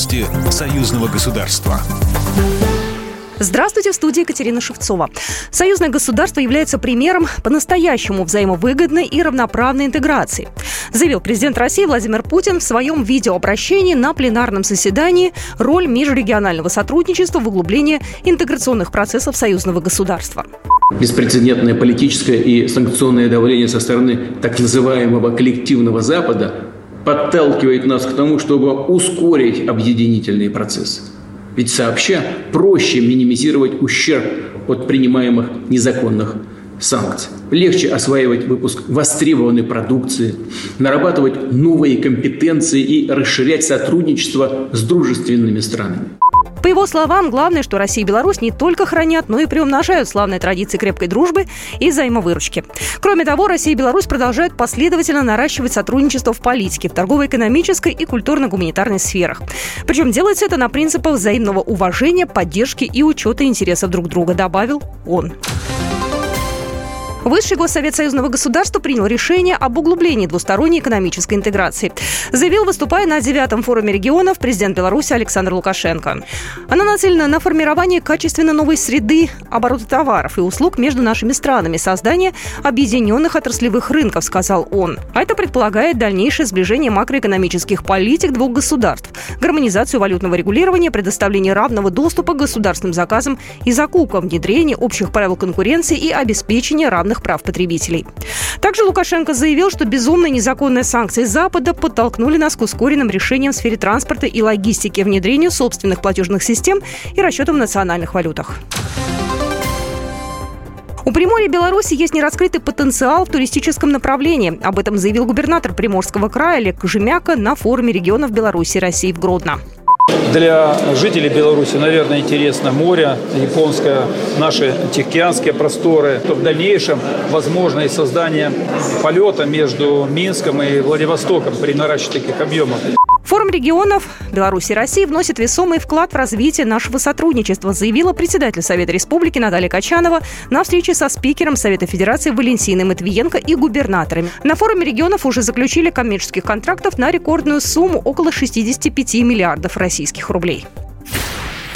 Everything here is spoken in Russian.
Новости союзного государства. Здравствуйте, в студии Екатерина Шевцова. Союзное государство является примером по-настоящему взаимовыгодной и равноправной интеграции, заявил президент России Владимир Путин в своем видеообращении на пленарном заседании роль межрегионального сотрудничества в углублении интеграционных процессов союзного государства. Беспрецедентное политическое и санкционное давление со стороны так называемого коллективного Запада подталкивает нас к тому, чтобы ускорить объединительные процессы. Ведь сообща проще минимизировать ущерб от принимаемых незаконных санкций. Легче осваивать выпуск востребованной продукции, нарабатывать новые компетенции и расширять сотрудничество с дружественными странами. По его словам, главное, что Россия и Беларусь не только хранят, но и приумножают славные традиции крепкой дружбы и взаимовыручки. Кроме того, Россия и Беларусь продолжают последовательно наращивать сотрудничество в политике, в торгово-экономической и культурно-гуманитарной сферах. Причем делается это на принципах взаимного уважения, поддержки и учета интересов друг друга, добавил он. Высший госсовет союзного государства принял решение об углублении двусторонней экономической интеграции. Заявил, выступая на девятом форуме регионов, президент Беларуси Александр Лукашенко. Она нацелена на формирование качественно новой среды оборота товаров и услуг между нашими странами, создание объединенных отраслевых рынков, сказал он. А это предполагает дальнейшее сближение макроэкономических политик двух государств, гармонизацию валютного регулирования, предоставление равного доступа к государственным заказам и закупкам, внедрение общих правил конкуренции и обеспечение равных равных прав потребителей. Также Лукашенко заявил, что безумные незаконные санкции Запада подтолкнули нас к ускоренным решениям в сфере транспорта и логистики, внедрению собственных платежных систем и расчетам в национальных валютах. У Приморья Беларуси есть нераскрытый потенциал в туристическом направлении. Об этом заявил губернатор Приморского края Олег Кожемяка на форуме регионов Беларуси России в Гродно. Для жителей Беларуси, наверное, интересно море, японское, наши тихоокеанские просторы. То в дальнейшем возможно и создание полета между Минском и Владивостоком при наращивании таких объемов. Форум регионов Беларуси и России вносит весомый вклад в развитие нашего сотрудничества, заявила председатель Совета Республики Наталья Качанова на встрече со спикером Совета Федерации Валентиной Матвиенко и губернаторами. На форуме регионов уже заключили коммерческих контрактов на рекордную сумму около 65 миллиардов российских рублей.